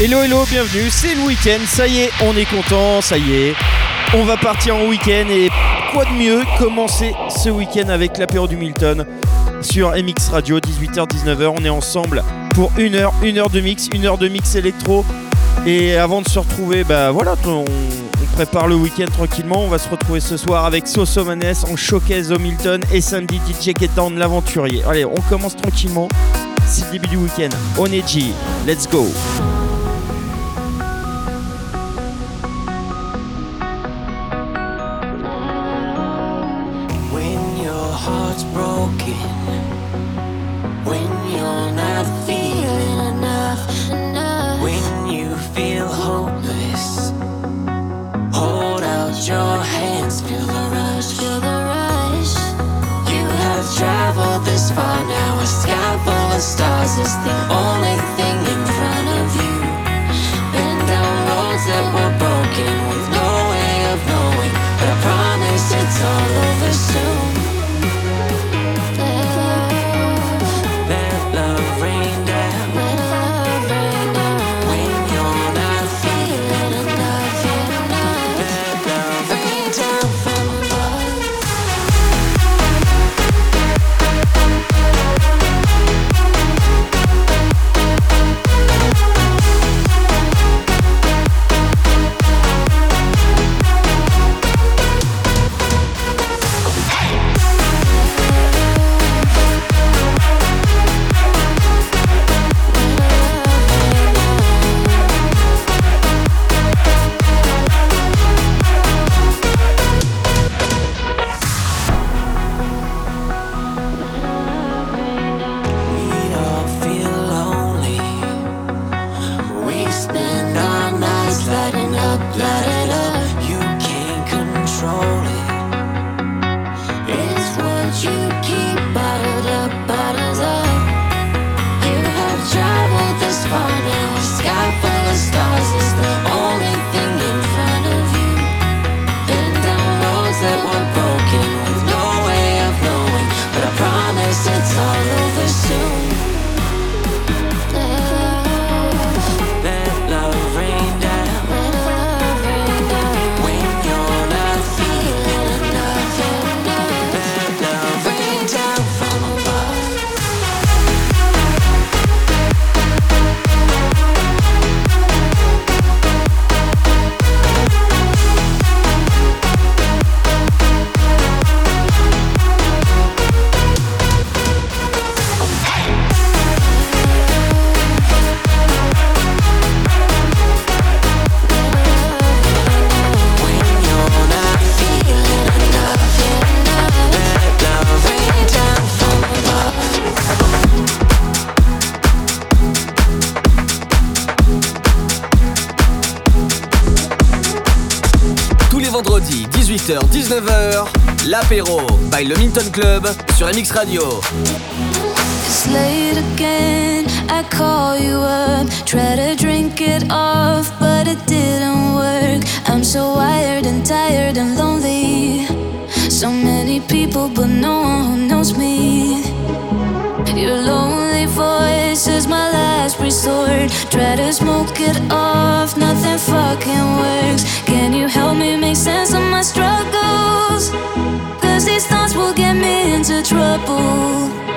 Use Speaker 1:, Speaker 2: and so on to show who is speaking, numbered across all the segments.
Speaker 1: Hello hello, bienvenue, c'est le week-end, ça y est, on est content, ça y est. On va partir en week-end et quoi de mieux commencer ce week-end avec l'apéro du Milton sur MX Radio, 18h-19h, on est ensemble pour une heure, une heure de mix, une heure de mix électro. Et avant de se retrouver, bah voilà, on, prépare le week-end tranquillement. On va se retrouver ce soir avec Soso Manes en showcase au Milton et samedi DJ Ketan l'aventurier. Allez, on commence tranquillement. C'est le début du week-end. On est G. Let's go.
Speaker 2: By le Minton Club sur MX Radio.
Speaker 3: It's late again, I call you up, try to drink it off, but it didn't work. I'm so wired and tired and lonely. So many people, but no one who knows me. Your lonely voice is my last resort. Try to smoke it off, nothing fucking works. Can you help me make sense of my struggles? These thoughts will get me into trouble.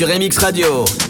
Speaker 2: sur MX Radio.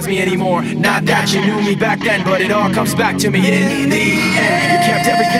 Speaker 4: recognize me anymore. Not that you knew me back then, but it all comes back to me in the end. You kept everything.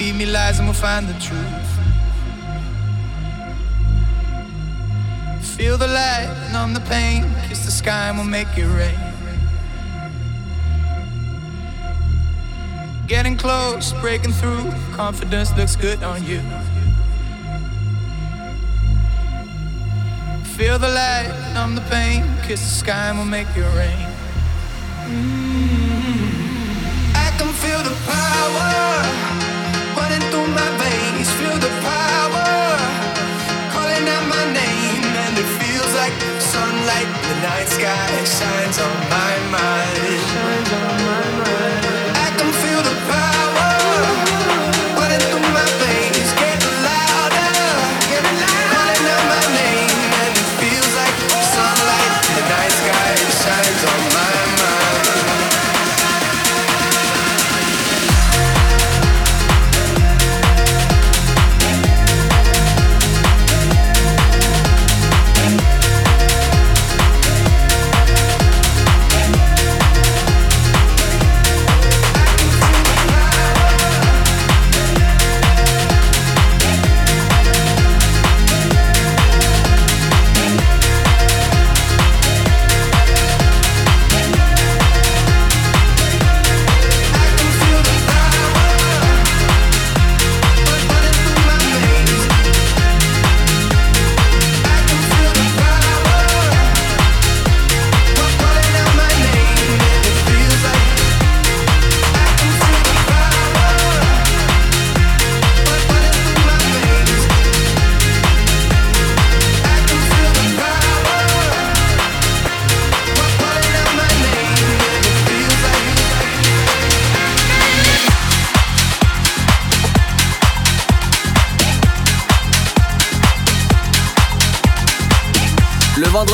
Speaker 4: feed me lies and we'll find the truth.
Speaker 5: Feel the light, numb the pain, kiss the sky and we'll make it rain. Getting close, breaking through, confidence looks good on you. Feel the light, numb the pain, kiss the sky and we'll make it rain. Mm-hmm. I can feel the power. Sunlight. The night sky shines on my mind.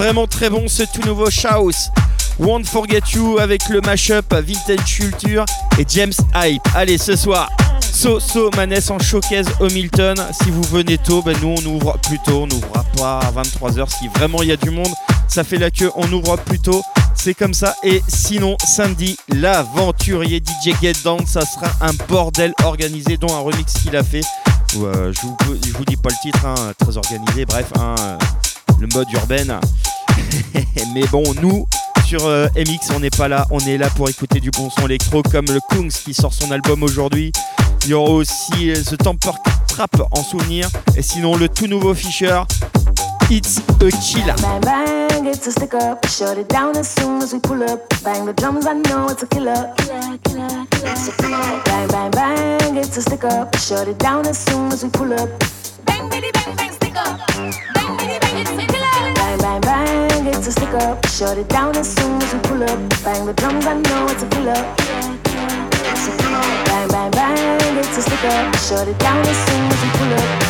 Speaker 6: vraiment très bon ce tout nouveau Chaos. Won't Forget You avec le mashup Vintage Culture et James Hype. Allez, ce soir, So So Maness en showcase au Milton. Si vous venez tôt, ben nous on ouvre plus tôt. On n'ouvrira pas à 23h. Si vraiment il y a du monde, ça fait la queue. On ouvre plus tôt. C'est comme ça. Et sinon, samedi, l'aventurier DJ Get Down, ça sera un bordel organisé, dont un remix qu'il a fait. Euh, je, vous, vous dis pas le titre, hein, très organisé. Bref, hein, le mode urbaine. Mais bon, nous, sur euh, MX, on n'est pas là. On est là pour écouter du bon son électro, comme le Kungs qui sort son album aujourd'hui. Il y aura aussi euh, The Temper Trap en souvenir. Et sinon, le tout nouveau Fisher, It's a Killer.
Speaker 7: It's a stick up. Shut it down as soon as we pull up. Bang the drums, I know it's a killer. Killer, killer, killer. Bang bang bang, it's a stick up. Shut it down as soon as we pull up.
Speaker 3: Bang, bitty, bang, bang, stick up. Bang, bitty, bang, it's a killer.
Speaker 7: Bang bang it's a stick up. Shut it down as soon as we pull up. Bang the drums, I know it's a killer. Bang bang bang, it's a stick up. Shut it down as soon as we pull up.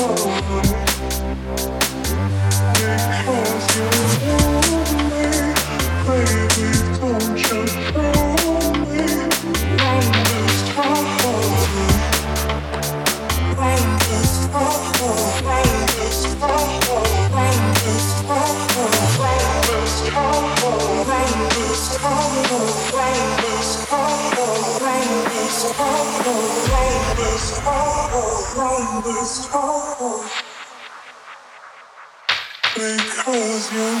Speaker 5: Because you're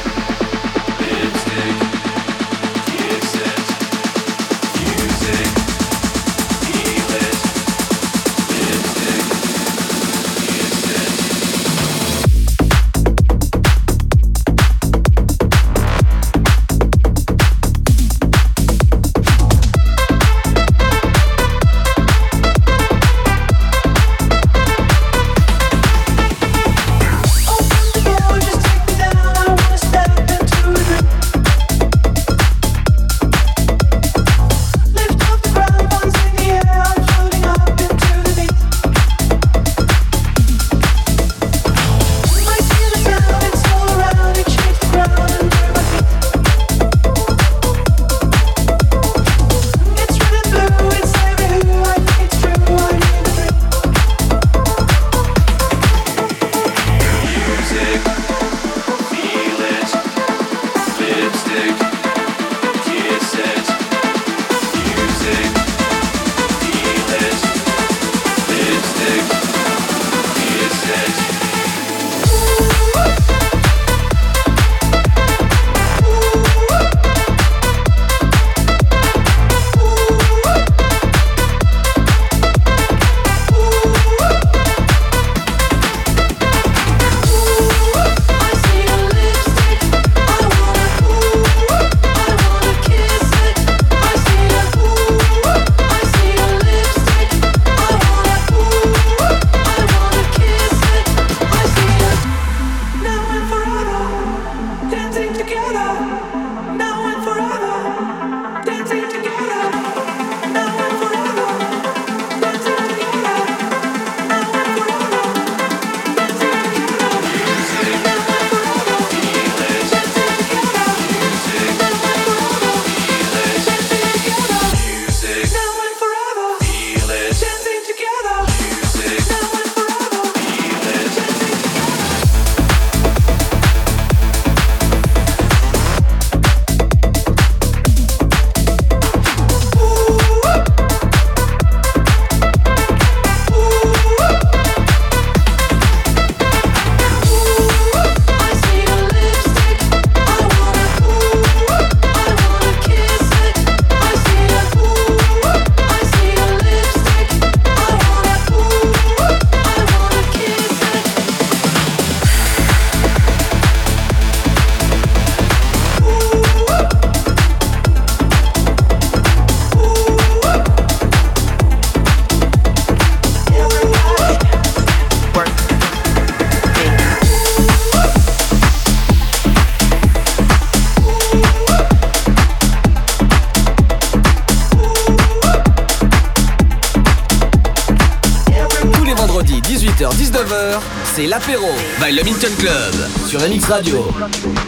Speaker 8: Sur MX Radio.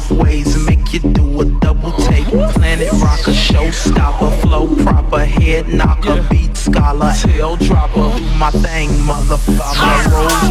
Speaker 8: both ways make you do a double
Speaker 9: take. Planet rocker, showstopper, flow proper, head knocker, beat scholar, tail dropper. Do my thing, motherfucker.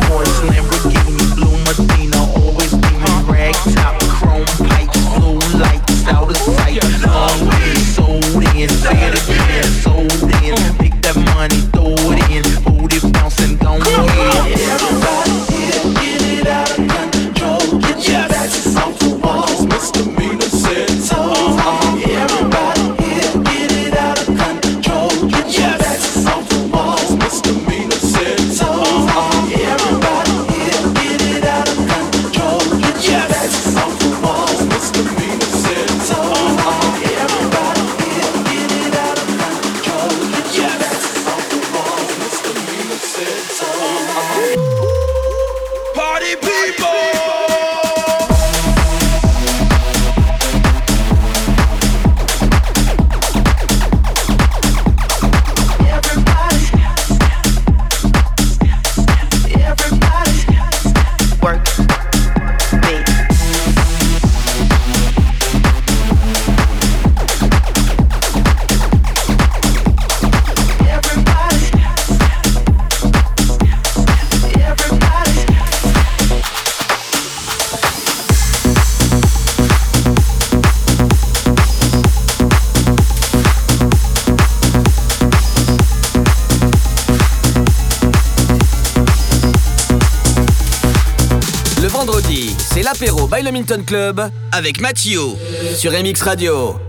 Speaker 9: Minton Club avec Mathieu sur MX Radio.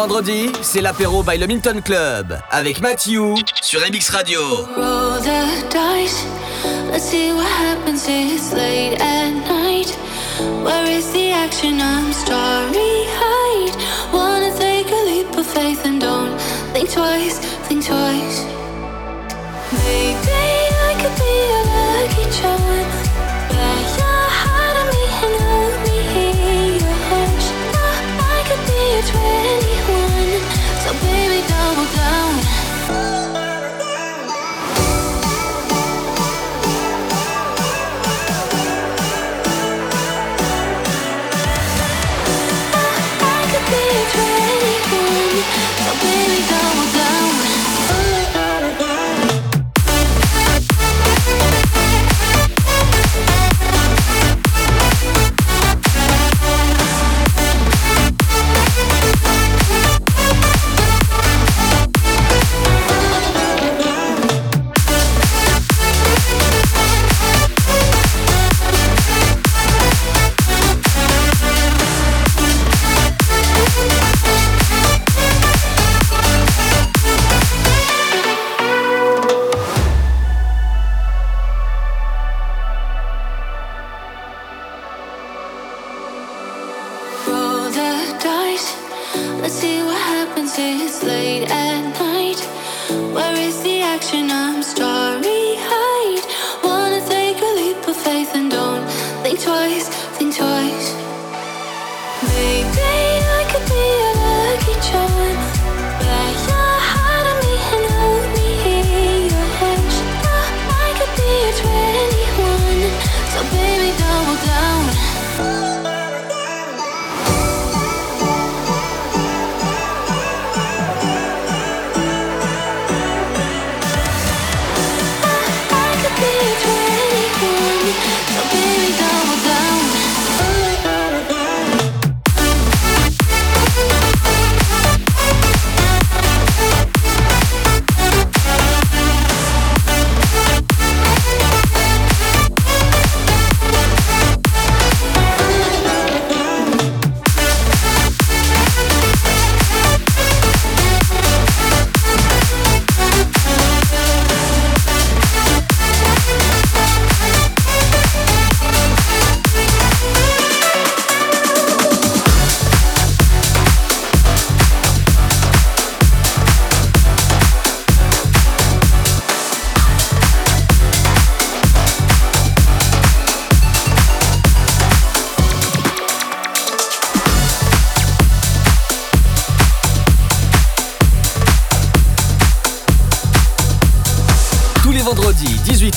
Speaker 7: vendredi, c'est l'apéro by le Milton Club avec Matthew sur MX Radio.
Speaker 3: Roll the dice, let's see what happens. It's late at night. Where is the action? I'm starry eyed. Wanna take a leap of faith and don't think twice, think twice.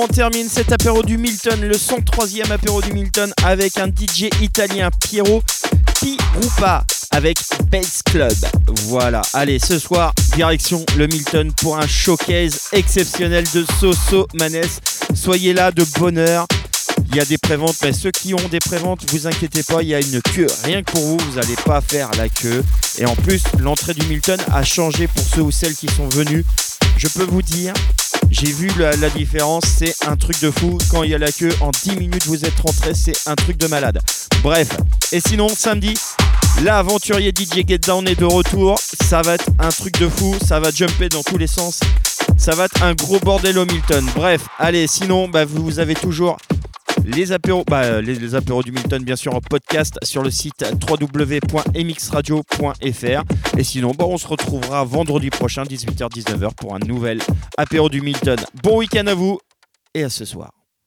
Speaker 10: On
Speaker 6: termine cet apéro du Milton, le 103e apéro du Milton avec un DJ italien Piero Pirupa avec Bass Club. Voilà, allez ce soir direction le Milton pour un showcase exceptionnel de Soso Manes. Soyez là de bonne heure. Il y a des préventes, mais ceux qui ont des préventes, vous inquiétez pas, il y a une queue. Rien que pour vous, vous n'allez pas faire la queue. Et en plus, l'entrée du Milton a changé pour ceux ou celles qui sont venus. Je peux vous dire, j'ai vu la, différence, c'est un truc de fou. Quand il y a la queue, en 10 minutes vous êtes rentré, c'est un truc de malade. Bref, et sinon, samedi, l'aventurier DJ Get Down est de retour. Ça va être un truc de fou, ça va jumper dans tous les sens. Ça va être un gros bordel au Milton. Bref, allez, sinon, bah, vous avez toujours les apéros, bah, euh, les apéros du Milton, bien sûr, en podcast sur le site www.mxradio.fr. Et sinon, bah, on se retrouvera vendredi prochain, 18h-19h, pour un nouvel apéro du Milton. Bon week-end à vous et à ce soir.